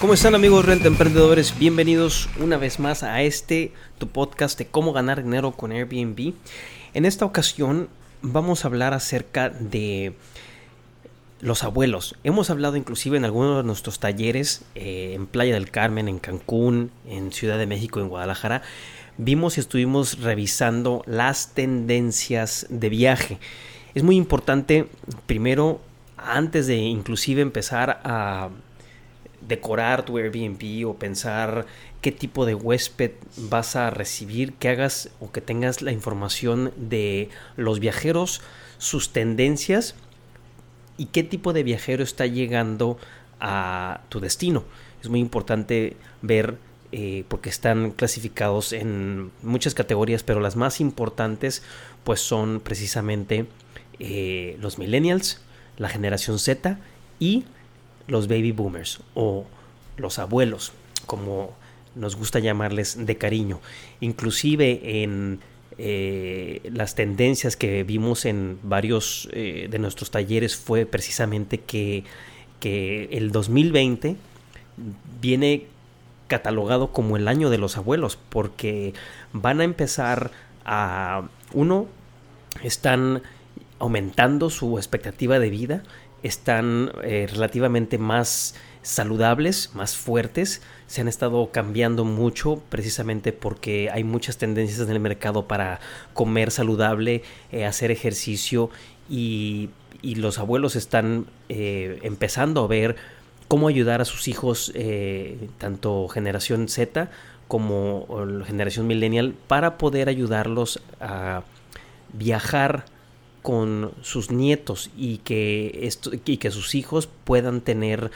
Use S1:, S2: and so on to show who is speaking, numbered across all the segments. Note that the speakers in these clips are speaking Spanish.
S1: ¿Cómo están amigos renta emprendedores? Bienvenidos una vez más a este tu podcast de cómo ganar dinero con Airbnb. En esta ocasión vamos a hablar acerca de los abuelos. Hemos hablado inclusive en algunos de nuestros talleres eh, en Playa del Carmen, en Cancún, en Ciudad de México, en Guadalajara. Vimos y estuvimos revisando las tendencias de viaje. Es muy importante, primero, antes de inclusive empezar a decorar tu Airbnb o pensar qué tipo de huésped vas a recibir, que hagas o que tengas la información de los viajeros, sus tendencias y qué tipo de viajero está llegando a tu destino. Es muy importante ver eh, porque están clasificados en muchas categorías, pero las más importantes pues son precisamente eh, los millennials, la generación Z y los baby boomers o los abuelos, como nos gusta llamarles de cariño. Inclusive en eh, las tendencias que vimos en varios eh, de nuestros talleres fue precisamente que, que el 2020 viene catalogado como el año de los abuelos porque van a empezar a uno están aumentando su expectativa de vida están eh, relativamente más saludables, más fuertes, se han estado cambiando mucho precisamente porque hay muchas tendencias en el mercado para comer saludable, eh, hacer ejercicio y, y, los abuelos están eh, empezando a ver cómo ayudar a sus hijos, tanto generación Z como generación millennial, para poder ayudarlos a viajar con sus nietos y que, esto, y que sus hijos puedan tener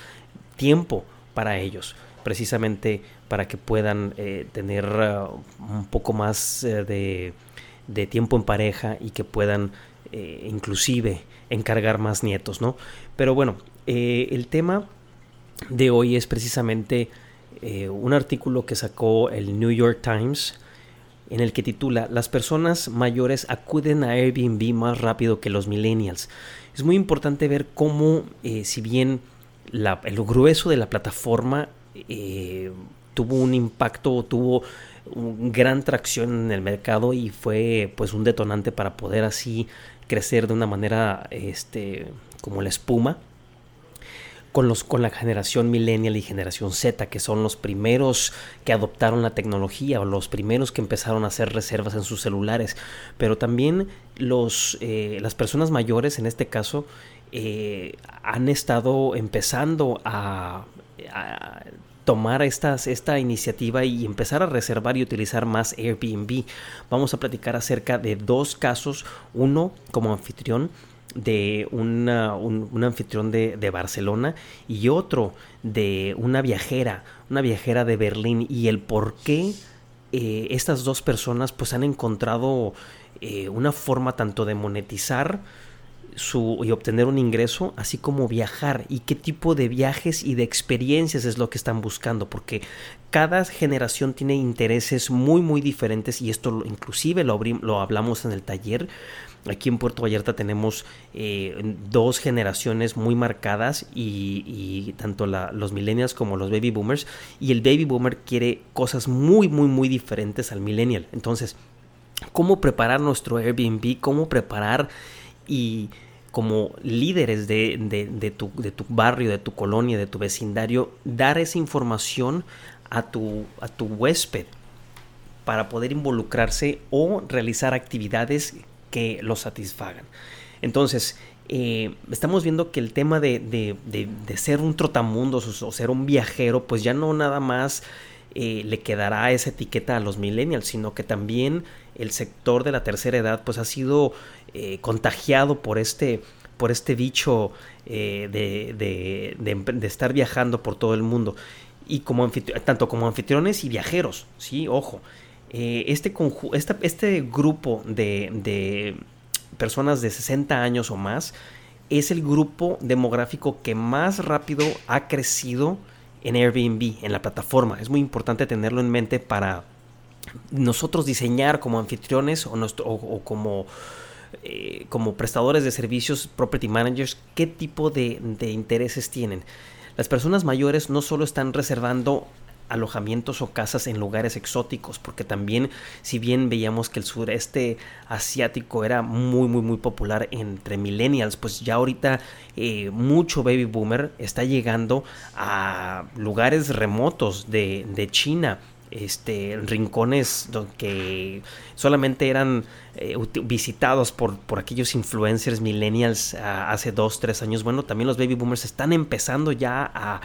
S1: tiempo para ellos, precisamente para que puedan eh, tener uh, un poco más uh, de, de, tiempo en pareja y que puedan eh, inclusive encargar más nietos, ¿no? Pero bueno, eh, el tema de hoy es precisamente eh, un artículo que sacó el New York Times, en el que titula Las personas mayores acuden a Airbnb más rápido que los millennials. Es muy importante ver cómo, eh, si bien la, el grueso de la plataforma eh, tuvo un impacto, tuvo un gran tracción en el mercado y fue pues un detonante para poder así crecer de una manera este, como la espuma, con, los, con la generación millennial y generación Z, que son los primeros que adoptaron la tecnología o los primeros que empezaron a hacer reservas en sus celulares. Pero también los, eh, las personas mayores, en este caso, eh, han estado empezando a, tomar esta iniciativa y empezar a reservar y utilizar más Airbnb. Vamos a platicar acerca de dos casos, uno como anfitrión de una, un, un, anfitrión de, de, Barcelona y otro de una viajera, una viajera de Berlín y el por qué eh, estas dos personas pues han encontrado eh, una forma tanto de monetizar su, y obtener un ingreso, así como viajar y qué tipo de viajes y de experiencias es lo que están buscando, porque cada generación tiene intereses muy muy diferentes y esto inclusive lo, lo hablamos en el taller. Aquí en Puerto Vallarta tenemos eh, dos generaciones muy marcadas y, tanto los millennials como los baby boomers y el baby boomer quiere cosas muy muy muy diferentes al millennial. Entonces, ¿cómo preparar nuestro Airbnb? ¿Cómo preparar y como líderes de, de, de, tu, de, tu, barrio, de tu colonia, de tu vecindario, dar esa información a tu, a tu huésped para poder involucrarse o realizar actividades que lo satisfagan. Entonces, eh, estamos viendo que el tema de, de, de, ser un trotamundos o ser un viajero, pues ya no nada más eh, le quedará esa etiqueta a los millennials, sino que también el sector de la tercera edad, pues ha sido eh, contagiado por este, por este bicho eh, de, estar viajando por todo el mundo. Y como tanto como anfitriones y viajeros, sí, ojo. Eh, este, este grupo de, personas de 60 años o más es el grupo demográfico que más rápido ha crecido en Airbnb, en la plataforma. Es muy importante tenerlo en mente para nosotros diseñar como anfitriones o, como, eh, como prestadores de servicios, property managers, qué tipo de intereses tienen. Las personas mayores no solo están reservando alojamientos o casas en lugares exóticos, porque también si bien veíamos que el sureste asiático era muy muy muy popular entre millennials, pues ya ahorita eh, mucho baby boomer está llegando a lugares remotos de, de China, este, rincones que solamente eran eh, visitados por, por, aquellos influencers millennials ah, hace dos, tres años. Bueno, también los baby boomers están empezando ya a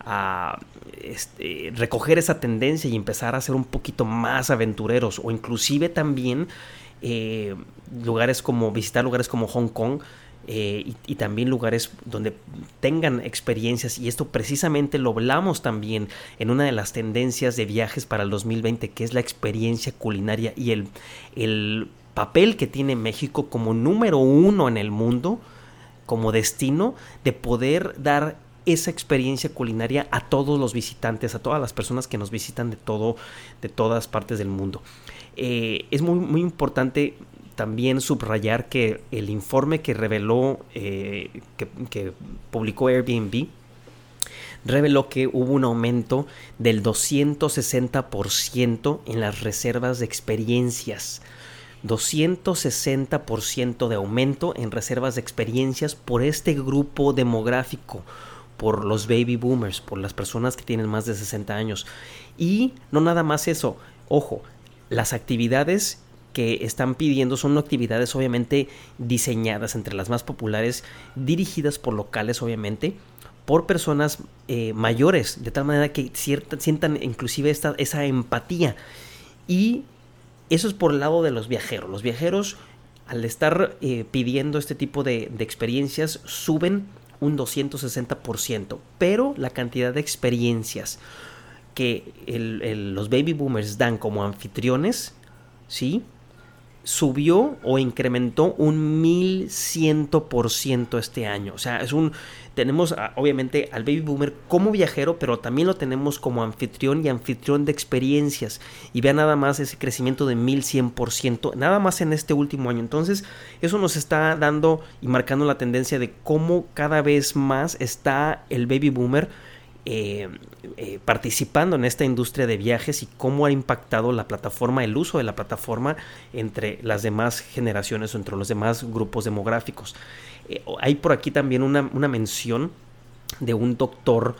S1: a este, recoger esa tendencia y empezar a ser un poquito más aventureros o inclusive también eh, lugares como visitar lugares como Hong Kong eh, y, también lugares donde tengan experiencias. Y esto precisamente lo hablamos también en una de las tendencias de viajes para el 2020 que es la experiencia culinaria y el, el papel que tiene México como número uno en el mundo como destino de poder dar esa experiencia culinaria a todos los visitantes, a todas las personas que nos visitan de todo, de todas partes del mundo. Eh, es muy, muy importante también subrayar que el informe que reveló, eh, que, publicó Airbnb, reveló que hubo un aumento del 260% en las reservas de experiencias. 260% de aumento en reservas de experiencias por este grupo demográfico por los baby boomers, por las personas que tienen más de 60 años. Y no nada más eso, ojo, las actividades que están pidiendo son actividades obviamente diseñadas entre las más populares, dirigidas por locales obviamente, por personas eh, mayores, de tal manera que sientan inclusive esta, esa empatía. Y eso es por el lado de los viajeros. Los viajeros, al estar eh, pidiendo este tipo de experiencias, suben un 260%, pero la cantidad de experiencias que los baby boomers dan como anfitriones, ¿sí? Subió o incrementó un 1100% este año. O sea, es un, tenemos obviamente al baby boomer como viajero, pero también lo tenemos como anfitrión y anfitrión de experiencias. Y vean nada más ese crecimiento de 1100%, nada más en este último año. Entonces, eso nos está dando y marcando la tendencia de cómo cada vez más está el baby boomer. Eh, eh, participando en esta industria de viajes y cómo ha impactado la plataforma, el uso de la plataforma entre las demás generaciones o entre los demás grupos demográficos. Eh, hay por aquí también una, mención de un doctor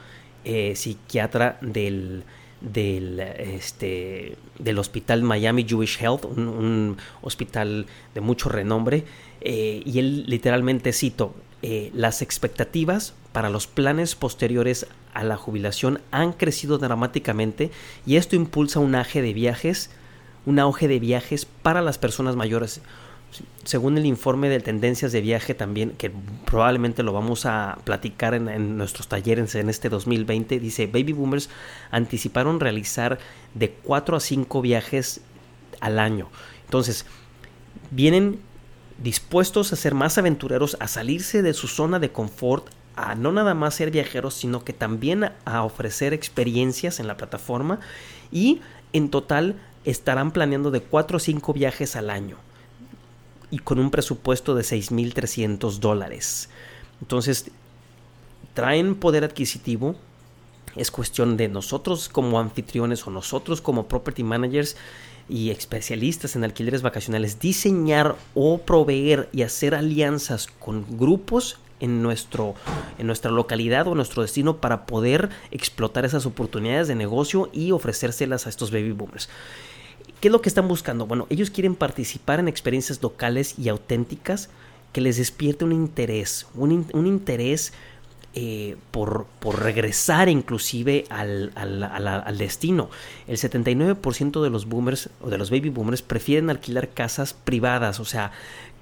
S1: psiquiatra del, del, este, del hospital Miami Jewish Health, un, hospital de mucho renombre, y él literalmente cito, las expectativas para los planes posteriores a la jubilación han crecido dramáticamente y esto impulsa un auge de viajes, un auge de viajes para las personas mayores según el informe de tendencias de viaje también, que probablemente lo vamos a platicar en, nuestros talleres en este 2020, dice, baby boomers anticiparon realizar de 4 a 5 viajes al año. Entonces, vienen dispuestos a ser más aventureros, a salirse de su zona de confort, a no nada más ser viajeros, sino que también a ofrecer experiencias en la plataforma y en total estarán planeando de 4 a 5 viajes al año y con un presupuesto de 6.300 dólares. Entonces, traen poder adquisitivo. Es cuestión de nosotros como anfitriones o nosotros como property managers y especialistas en alquileres vacacionales diseñar o proveer y hacer alianzas con grupos en, nuestro, en nuestra localidad o nuestro destino para poder explotar esas oportunidades de negocio y ofrecérselas a estos baby boomers. ¿Qué es lo que están buscando? Bueno, ellos quieren participar en experiencias locales y auténticas que les despierte un interés, un, interés eh, por, regresar inclusive al, destino. El 79% de los boomers o de los baby boomers prefieren alquilar casas privadas, o sea,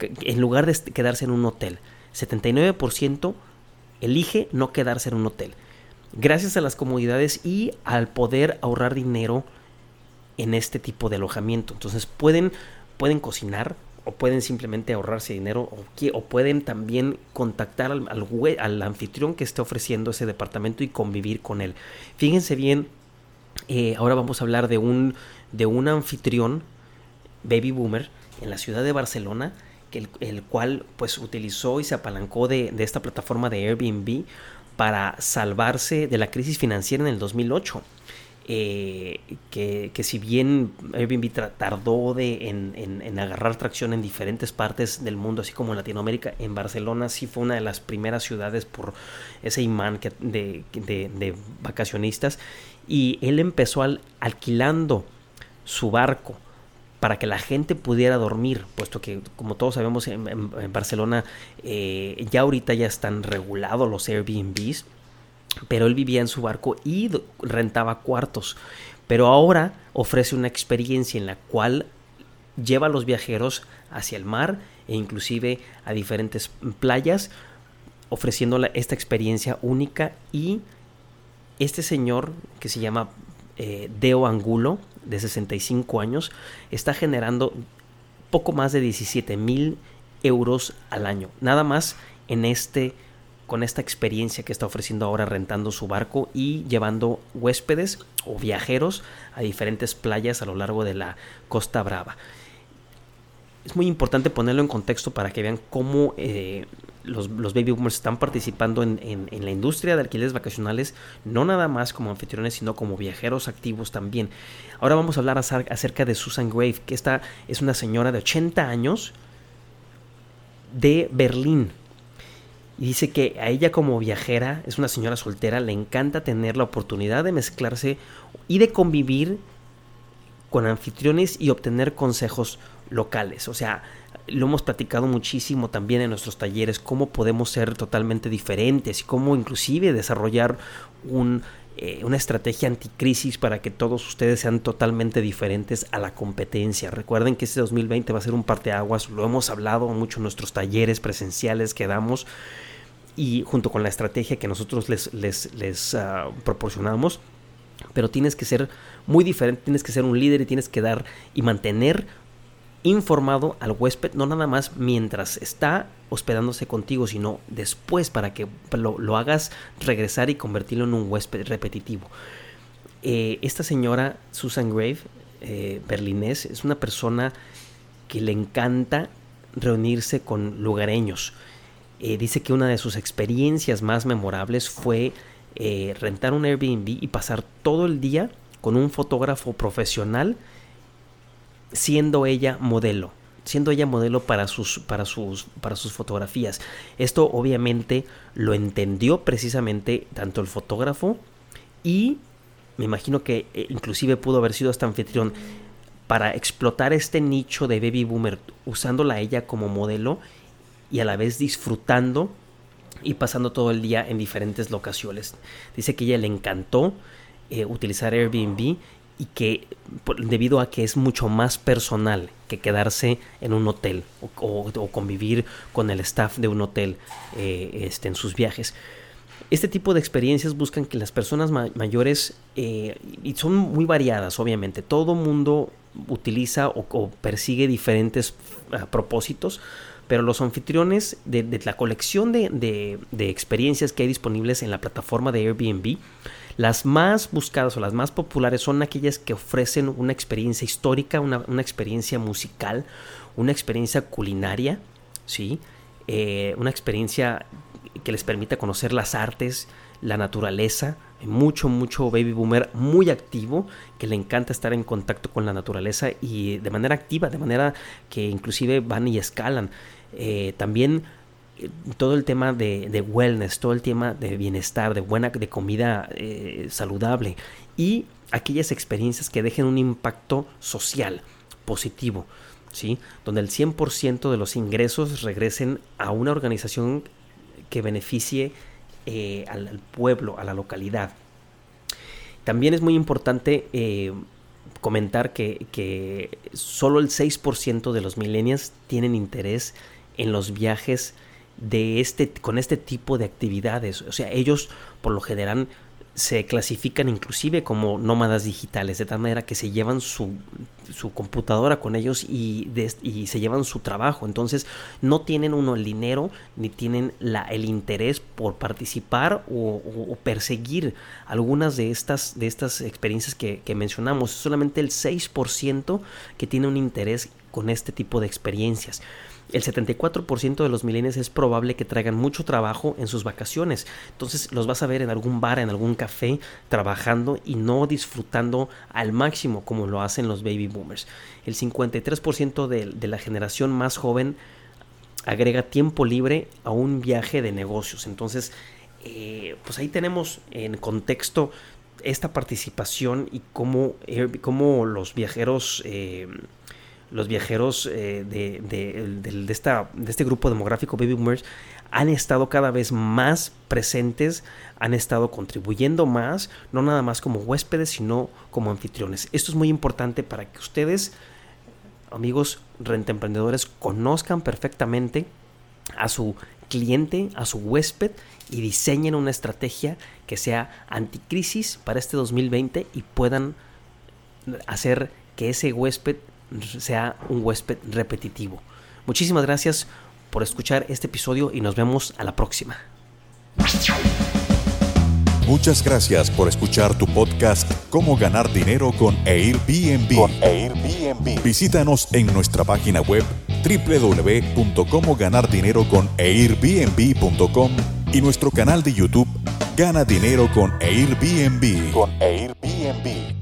S1: en lugar de quedarse en un hotel. 79% elige no quedarse en un hotel. Gracias a las comodidades y al poder ahorrar dinero en este tipo de alojamiento. Entonces pueden, pueden cocinar o pueden simplemente ahorrarse dinero o, o pueden también contactar al, anfitrión que esté ofreciendo ese departamento y convivir con él. Fíjense bien, eh, ahora vamos a hablar de un, de un anfitrión baby boomer en la ciudad de Barcelona que el, el, cual pues utilizó y se apalancó de, de, esta plataforma de Airbnb para salvarse de la crisis financiera en el 2008. Eh, que, que, si bien Airbnb tardó de, en, en, agarrar tracción en diferentes partes del mundo, así como en Latinoamérica, en Barcelona sí fue una de las primeras ciudades por ese imán de, de, vacacionistas y él empezó al, alquilando su barco para que la gente pudiera dormir, puesto que como todos sabemos en Barcelona eh, ya ahorita ya están regulados los Airbnbs, pero él vivía en su barco y rentaba cuartos. Pero ahora ofrece una experiencia en la cual lleva a los viajeros hacia el mar e inclusive a diferentes playas, ofreciendo esta experiencia única y este señor que se llama eh, Deo Angulo, de 65 años, está generando poco más de 17 mil euros al año. Nada más en este con esta experiencia que está ofreciendo ahora rentando su barco y llevando huéspedes o viajeros a diferentes playas a lo largo de la Costa Brava. Es muy importante ponerlo en contexto para que vean cómo eh, los, los, baby boomers están participando en, en, en, la industria de alquileres vacacionales, no nada más como anfitriones, sino como viajeros activos también. Ahora vamos a hablar acerca de Susan Grave, que esta es una señora de 80 años de Berlín, y dice que a ella como viajera, es una señora soltera, le encanta tener la oportunidad de mezclarse y de convivir con anfitriones y obtener consejos locales. O sea, lo hemos platicado muchísimo también en nuestros talleres, cómo podemos ser totalmente diferentes y cómo inclusive desarrollar un, eh, una estrategia anticrisis para que todos ustedes sean totalmente diferentes a la competencia. Recuerden que este 2020 va a ser un parteaguas, lo hemos hablado mucho en nuestros talleres presenciales que damos y junto con la estrategia que nosotros les, les, les uh, proporcionamos. Pero tienes que ser muy diferente, tienes que ser un líder y tienes que dar y mantener informado al huésped, no nada más mientras está hospedándose contigo, sino después para que lo, lo hagas regresar y convertirlo en un huésped repetitivo. Eh, esta señora Susan Grave, eh, berlinés, es una persona que le encanta reunirse con lugareños. Eh, dice que una de sus experiencias más memorables fue eh, rentar un Airbnb y pasar todo el día con un fotógrafo profesional siendo ella modelo siendo ella modelo para sus, para sus, para sus fotografías. Esto obviamente lo entendió precisamente tanto el fotógrafo y me imagino que eh, inclusive pudo haber sido hasta anfitrión para explotar este nicho de baby boomer usándola a ella como modelo y a la vez disfrutando y pasando todo el día en diferentes locaciones. Dice que ella le encantó eh, utilizar Airbnb y que debido a que es mucho más personal que quedarse en un hotel o, convivir con el staff de un hotel eh, este, en sus viajes. Este tipo de experiencias buscan que las personas ma mayores, eh, y son muy variadas obviamente, todo mundo utiliza o, persigue diferentes propósitos, pero los anfitriones de, la colección de, experiencias que hay disponibles en la plataforma de Airbnb, las más buscadas o las más populares son aquellas que ofrecen una experiencia histórica, una, una experiencia musical, una experiencia culinaria, ¿sí? Eh, una experiencia que les permita conocer las artes, la naturaleza, mucho, mucho baby boomer muy activo, que le encanta estar en contacto con la naturaleza y de manera activa, de manera que inclusive van y escalan. Eh, también eh, todo el tema de, wellness, todo el tema de bienestar, de buena, de comida eh, saludable y aquellas experiencias que dejen un impacto social positivo, ¿sí? Donde el 100% de los ingresos regresen a una organización que beneficie eh, al, pueblo, a la localidad. También es muy importante eh, comentar que, que, solo el 6% de los millennials tienen interés en los viajes de este, con este tipo de actividades. O sea, ellos por lo general se clasifican inclusive como nómadas digitales, de tal manera que se llevan su, su computadora con ellos y, y, se llevan su trabajo. Entonces no tienen uno el dinero ni tienen la, el interés por participar o, perseguir algunas de estas, de estas experiencias que, que mencionamos. Solamente el 6% que tiene un interés con este tipo de experiencias el 74% de los millennials es probable que traigan mucho trabajo en sus vacaciones. Entonces los vas a ver en algún bar, en algún café, trabajando y no disfrutando al máximo como lo hacen los baby boomers. El 53% de, la generación más joven agrega tiempo libre a un viaje de negocios. Entonces, eh, pues ahí tenemos en contexto esta participación y cómo, eh, los viajeros... Eh, los viajeros eh, de, de, esta, de este grupo demográfico Baby Boomers han estado cada vez más presentes, han estado contribuyendo más, no nada más como huéspedes, sino como anfitriones. Esto es muy importante para que ustedes, amigos rentemprendedores, conozcan perfectamente a su cliente, a su huésped y diseñen una estrategia que sea anticrisis para este 2020 y puedan hacer que ese huésped sea un huésped repetitivo. Muchísimas gracias por escuchar este episodio y nos vemos a la próxima.
S2: Muchas gracias por escuchar tu podcast Cómo ganar dinero con Airbnb.
S3: Con Airbnb.
S2: Visítanos en nuestra página web www.comoganardineroconairbnb.com y nuestro canal de YouTube Gana Dinero con Airbnb.
S3: Con Airbnb.